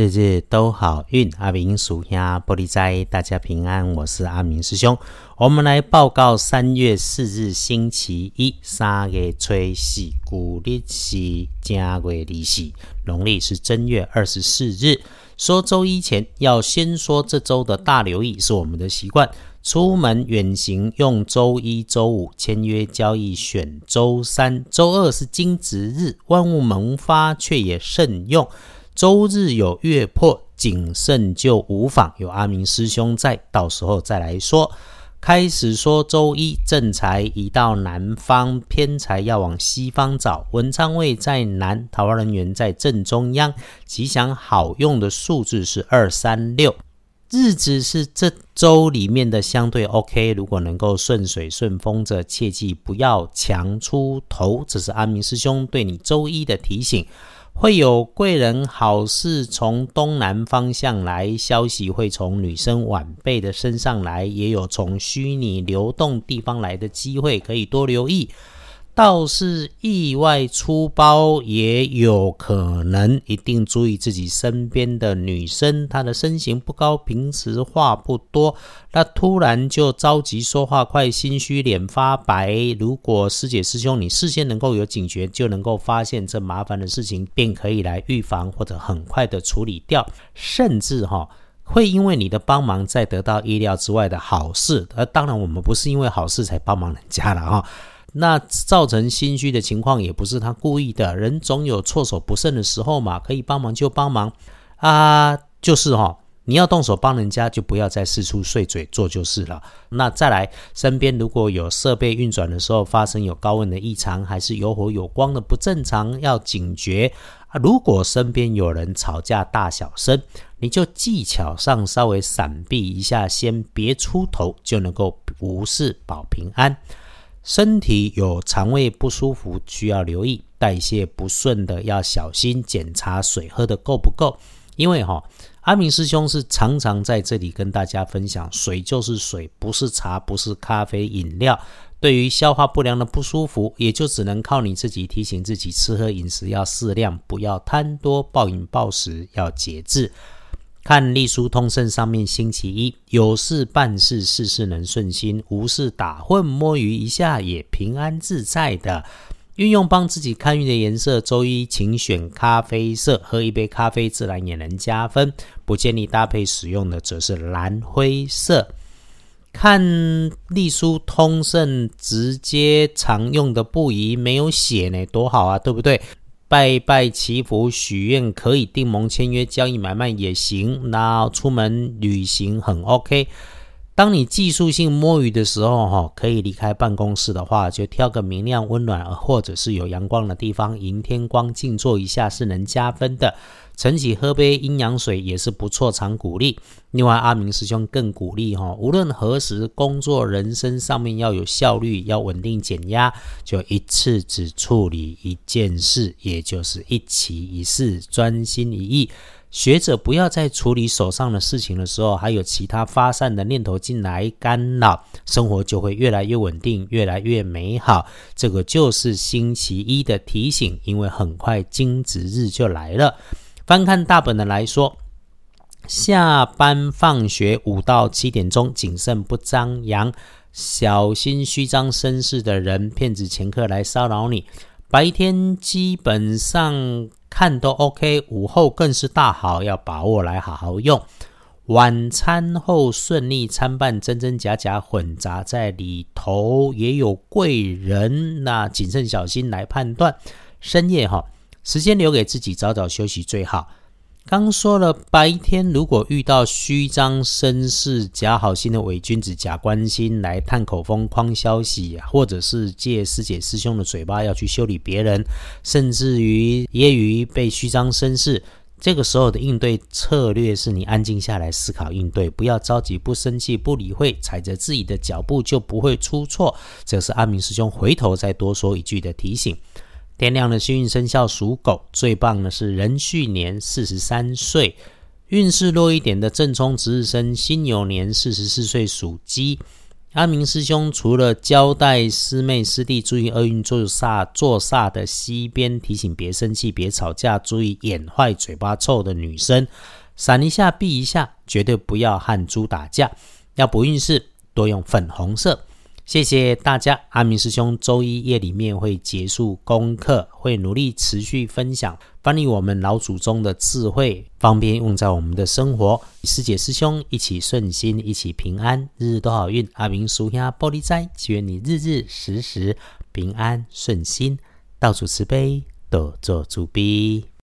日日都好运，阿明属下玻璃斋，大家平安。我是阿明师兄，我们来报告三月四日星期一，三月初四，古历是正月二四，农历是正月二十四日。说周一前要先说这周的大留意，是我们的习惯。出门远行用周一、周五，签约交易选周三、周二是金值日，万物萌发却也慎用。周日有月破，谨慎就无妨。有阿明师兄在，到时候再来说。开始说周一正财移到南方，偏财要往西方找。文昌位在南，桃花人缘在正中央。吉祥好用的数字是二三六。日子是这周里面的相对 OK，如果能够顺水顺风着，切记不要强出头。这是阿明师兄对你周一的提醒。会有贵人好事从东南方向来，消息会从女生晚辈的身上来，也有从虚拟流动地方来的机会，可以多留意。倒是意外出包也有可能，一定注意自己身边的女生，她的身形不高，平时话不多，那突然就着急说话快，心虚脸发白。如果师姐师兄你事先能够有警觉，就能够发现这麻烦的事情，便可以来预防或者很快的处理掉，甚至哈会因为你的帮忙再得到意料之外的好事。而当然我们不是因为好事才帮忙人家了哈。那造成心虚的情况也不是他故意的，人总有措手不慎的时候嘛，可以帮忙就帮忙啊，就是哈，你要动手帮人家，就不要再四处碎嘴做就是了。那再来，身边如果有设备运转的时候发生有高温的异常，还是有火有光的不正常，要警觉啊。如果身边有人吵架大小声，你就技巧上稍微闪避一下，先别出头，就能够无事保平安。身体有肠胃不舒服，需要留意；代谢不顺的要小心检查水喝的够不够。因为哈，阿明师兄是常常在这里跟大家分享，水就是水，不是茶，不是咖啡饮料。对于消化不良的不舒服，也就只能靠你自己提醒自己，吃喝饮食要适量，不要贪多暴饮暴食，要节制。看隶书通胜上面，星期一有事办事，事事能顺心；无事打混摸鱼一下也平安自在的。运用帮自己看运的颜色，周一请选咖啡色，喝一杯咖啡自然也能加分。不建议搭配使用的则是蓝灰色。看隶书通胜直接常用的不宜没有写呢，多好啊，对不对？拜拜祈福许愿可以订盟签约交易买卖也行，那出门旅行很 OK。当你技术性摸鱼的时候，哈，可以离开办公室的话，就挑个明亮、温暖，或者是有阳光的地方，迎天光静坐一下是能加分的。晨起喝杯阴阳水也是不错，常鼓励。另外，阿明师兄更鼓励哈，无论何时工作、人生上面要有效率，要稳定减压，就一次只处理一件事，也就是一期一事，专心一意。学者不要在处理手上的事情的时候，还有其他发散的念头进来干扰，生活就会越来越稳定，越来越美好。这个就是星期一的提醒，因为很快金值日就来了。翻看大本的来说，下班放学五到七点钟，谨慎不张扬，小心虚张声势的人、骗子、前客来骚扰你。白天基本上。看都 OK，午后更是大好，要把握来好好用。晚餐后顺利参半，真真假假混杂在里头，也有贵人，那谨慎小心来判断。深夜哈，时间留给自己，早早休息最好。刚说了，白天如果遇到虚张声势、假好心的伪君子、假关心来探口风、诓消息，或者是借师姐师兄的嘴巴要去修理别人，甚至于揶揄被虚张声势，这个时候的应对策略是你安静下来思考应对，不要着急、不生气、不理会，踩着自己的脚步就不会出错。这是阿明师兄回头再多说一句的提醒。天亮的幸运生肖属狗，最棒的是壬戌年四十三岁，运势弱一点的正冲值日生辛酉年四十四岁属鸡。阿明师兄除了交代师妹师弟注意厄运坐煞坐煞的西边，提醒别生气、别吵架，注意眼坏、嘴巴臭的女生，闪一下避一下，绝对不要和猪打架。要补运势，多用粉红色。谢谢大家，阿明师兄周一夜里面会结束功课，会努力持续分享翻译我们老祖宗的智慧，方便用在我们的生活。师姐师兄一起顺心，一起平安，日日都好运。阿明叔下玻璃斋，祈愿你日日时时平安顺心，到处慈悲，多做主逼。